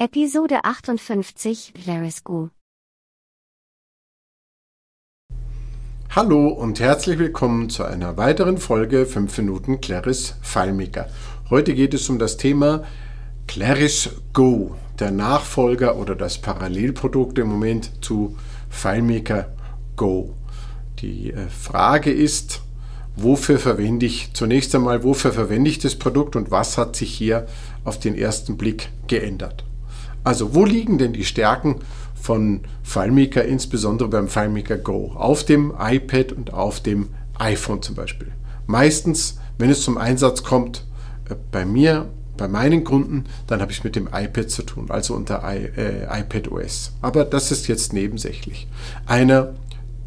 Episode 58 Claris Go. Hallo und herzlich willkommen zu einer weiteren Folge 5 Minuten Claris FileMaker. Heute geht es um das Thema Claris Go, der Nachfolger oder das Parallelprodukt im Moment zu FileMaker Go. Die äh, Frage ist, wofür verwende ich zunächst einmal, wofür verwende ich das Produkt und was hat sich hier auf den ersten Blick geändert? Also wo liegen denn die Stärken von FileMaker, insbesondere beim FileMaker Go? Auf dem iPad und auf dem iPhone zum Beispiel. Meistens, wenn es zum Einsatz kommt, äh, bei mir, bei meinen Kunden, dann habe ich mit dem iPad zu tun, also unter I, äh, iPad OS. Aber das ist jetzt nebensächlich. Einer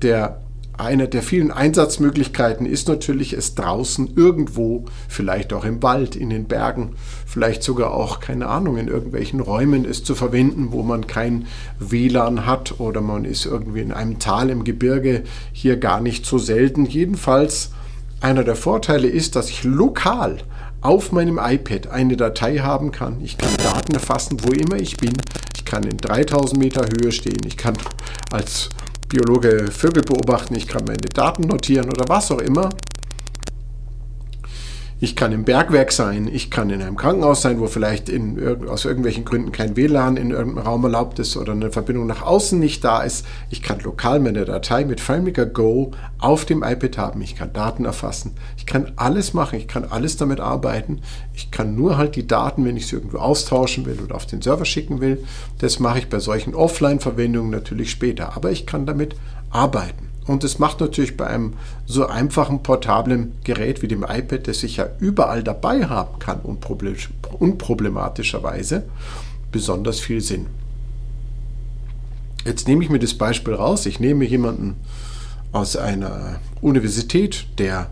der eine der vielen Einsatzmöglichkeiten ist natürlich, es draußen irgendwo, vielleicht auch im Wald, in den Bergen, vielleicht sogar auch, keine Ahnung, in irgendwelchen Räumen es zu verwenden, wo man kein WLAN hat oder man ist irgendwie in einem Tal im Gebirge, hier gar nicht so selten. Jedenfalls, einer der Vorteile ist, dass ich lokal auf meinem iPad eine Datei haben kann. Ich kann Daten erfassen, wo immer ich bin. Ich kann in 3000 Meter Höhe stehen. Ich kann als Biologe Vögel beobachten, ich kann meine Daten notieren oder was auch immer. Ich kann im Bergwerk sein, ich kann in einem Krankenhaus sein, wo vielleicht in, aus irgendwelchen Gründen kein WLAN in irgendeinem Raum erlaubt ist oder eine Verbindung nach außen nicht da ist. Ich kann lokal meine Datei mit FileMaker Go auf dem iPad haben. Ich kann Daten erfassen. Ich kann alles machen. Ich kann alles damit arbeiten. Ich kann nur halt die Daten, wenn ich sie irgendwo austauschen will oder auf den Server schicken will. Das mache ich bei solchen Offline-Verwendungen natürlich später. Aber ich kann damit arbeiten. Und es macht natürlich bei einem so einfachen portablen Gerät wie dem iPad, das ich ja überall dabei haben kann, unproblematischerweise, besonders viel Sinn. Jetzt nehme ich mir das Beispiel raus. Ich nehme jemanden aus einer Universität, der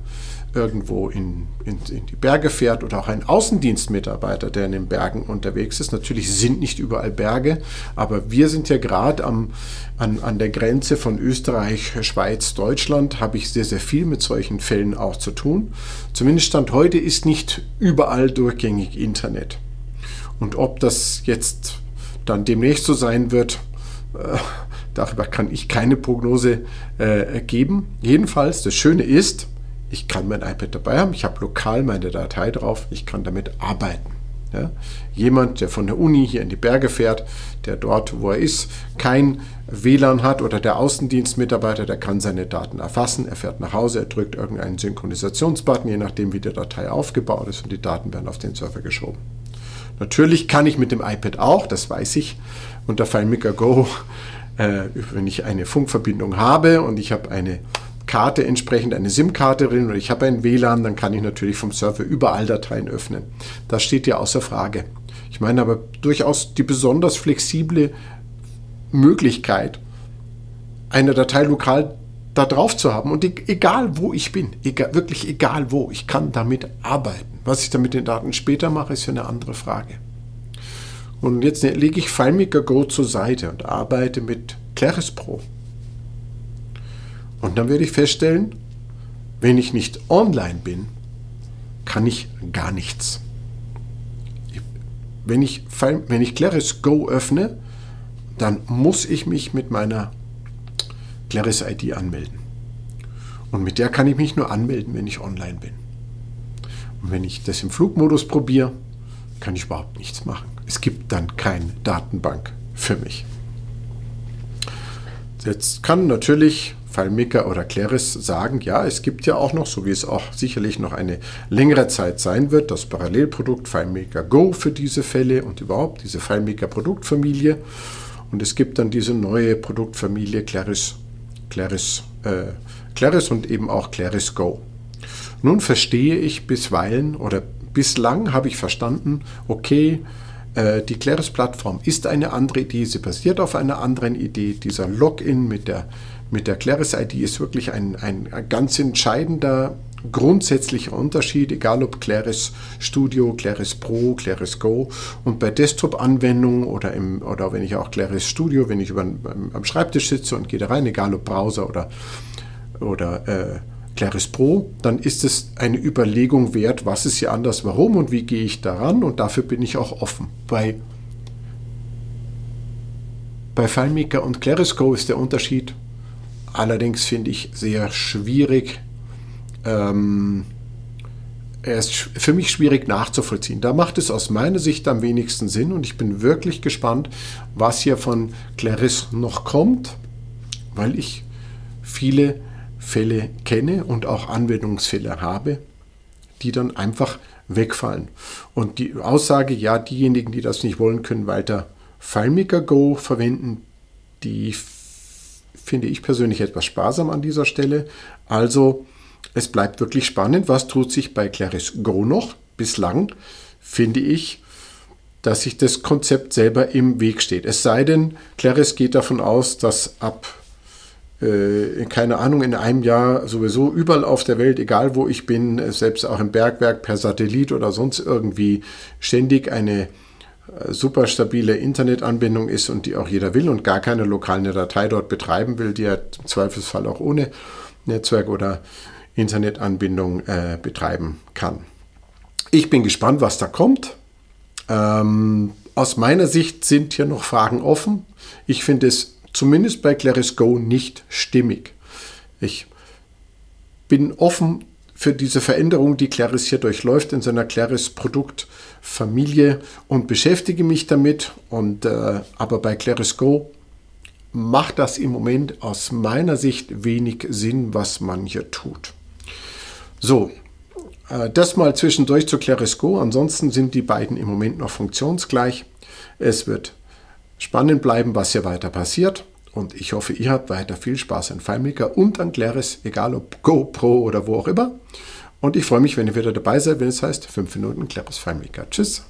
irgendwo in, in, in, die Berge fährt oder auch ein Außendienstmitarbeiter, der in den Bergen unterwegs ist. Natürlich sind nicht überall Berge, aber wir sind ja gerade an, an der Grenze von Österreich, Schweiz, Deutschland, habe ich sehr, sehr viel mit solchen Fällen auch zu tun. Zumindest Stand heute ist nicht überall durchgängig Internet. Und ob das jetzt dann demnächst so sein wird, äh, darüber kann ich keine Prognose äh, geben. Jedenfalls, das Schöne ist, ich kann mein iPad dabei haben, ich habe lokal meine Datei drauf, ich kann damit arbeiten. Ja? Jemand, der von der Uni hier in die Berge fährt, der dort, wo er ist, kein WLAN hat oder der Außendienstmitarbeiter, der kann seine Daten erfassen. Er fährt nach Hause, er drückt irgendeinen Synchronisationsbutton, je nachdem, wie die Datei aufgebaut ist und die Daten werden auf den Server geschoben. Natürlich kann ich mit dem iPad auch, das weiß ich, unter FileMaker Go, äh, wenn ich eine Funkverbindung habe und ich habe eine Karte entsprechend eine SIM-Karte drin oder ich habe ein WLAN, dann kann ich natürlich vom Server überall Dateien öffnen. Das steht ja außer Frage. Ich meine aber durchaus die besonders flexible Möglichkeit, eine Datei lokal da drauf zu haben und egal wo ich bin, egal, wirklich egal wo, ich kann damit arbeiten. Was ich dann mit den Daten später mache, ist ja eine andere Frage. Und jetzt lege ich FileMaker Go zur Seite und arbeite mit Claris Pro. Und dann werde ich feststellen, wenn ich nicht online bin, kann ich gar nichts. Wenn ich, wenn ich Claris Go öffne, dann muss ich mich mit meiner Claris ID anmelden. Und mit der kann ich mich nur anmelden, wenn ich online bin. Und wenn ich das im Flugmodus probiere, kann ich überhaupt nichts machen. Es gibt dann keine Datenbank für mich. Jetzt kann natürlich FileMaker oder Claris sagen, ja, es gibt ja auch noch, so wie es auch sicherlich noch eine längere Zeit sein wird, das Parallelprodukt FileMaker Go für diese Fälle und überhaupt diese FileMaker Produktfamilie. Und es gibt dann diese neue Produktfamilie Claris, Claris, äh, Claris und eben auch Claris Go. Nun verstehe ich bisweilen oder bislang habe ich verstanden, okay, äh, die Claris-Plattform ist eine andere Idee, sie basiert auf einer anderen Idee. Dieser Login mit der, mit der Claris-ID ist wirklich ein, ein ganz entscheidender grundsätzlicher Unterschied, egal ob Claris Studio, Claris Pro, Claris Go und bei Desktop-Anwendungen oder, oder wenn ich auch Claris Studio, wenn ich über, am Schreibtisch sitze und gehe da rein, egal ob Browser oder, oder äh, Claris Pro, dann ist es eine Überlegung wert, was ist hier anders, warum und wie gehe ich daran und dafür bin ich auch offen. Bei Bei FileMaker und Claris Go ist der Unterschied allerdings, finde ich, sehr schwierig. Ähm, er ist für mich schwierig nachzuvollziehen. Da macht es aus meiner Sicht am wenigsten Sinn und ich bin wirklich gespannt, was hier von Claris noch kommt, weil ich viele Fälle kenne und auch Anwendungsfälle habe, die dann einfach wegfallen. Und die Aussage, ja, diejenigen, die das nicht wollen, können weiter FileMaker Go verwenden, die finde ich persönlich etwas sparsam an dieser Stelle. Also es bleibt wirklich spannend, was tut sich bei Claris Go noch. Bislang finde ich, dass sich das Konzept selber im Weg steht. Es sei denn, Claris geht davon aus, dass ab, äh, keine Ahnung, in einem Jahr sowieso überall auf der Welt, egal wo ich bin, selbst auch im Bergwerk per Satellit oder sonst irgendwie ständig eine super stabile Internetanbindung ist und die auch jeder will und gar keine lokale Datei dort betreiben will, die er im Zweifelsfall auch ohne Netzwerk oder Internetanbindung äh, betreiben kann. Ich bin gespannt, was da kommt. Ähm, aus meiner Sicht sind hier noch Fragen offen. Ich finde es zumindest bei Claris Go nicht stimmig. Ich bin offen für diese Veränderung, die Claris hier durchläuft in seiner Claris Produktfamilie und beschäftige mich damit. Und, äh, aber bei Claris Go macht das im Moment aus meiner Sicht wenig Sinn, was man hier tut. So, äh, das mal zwischendurch zu Claris Go. Ansonsten sind die beiden im Moment noch funktionsgleich. Es wird spannend bleiben, was hier weiter passiert. Und ich hoffe, ihr habt weiter viel Spaß an FileMaker und an Claris, egal ob GoPro oder wo auch immer. Und ich freue mich, wenn ihr wieder dabei seid, wenn es heißt 5 Minuten Claris FileMaker. Tschüss.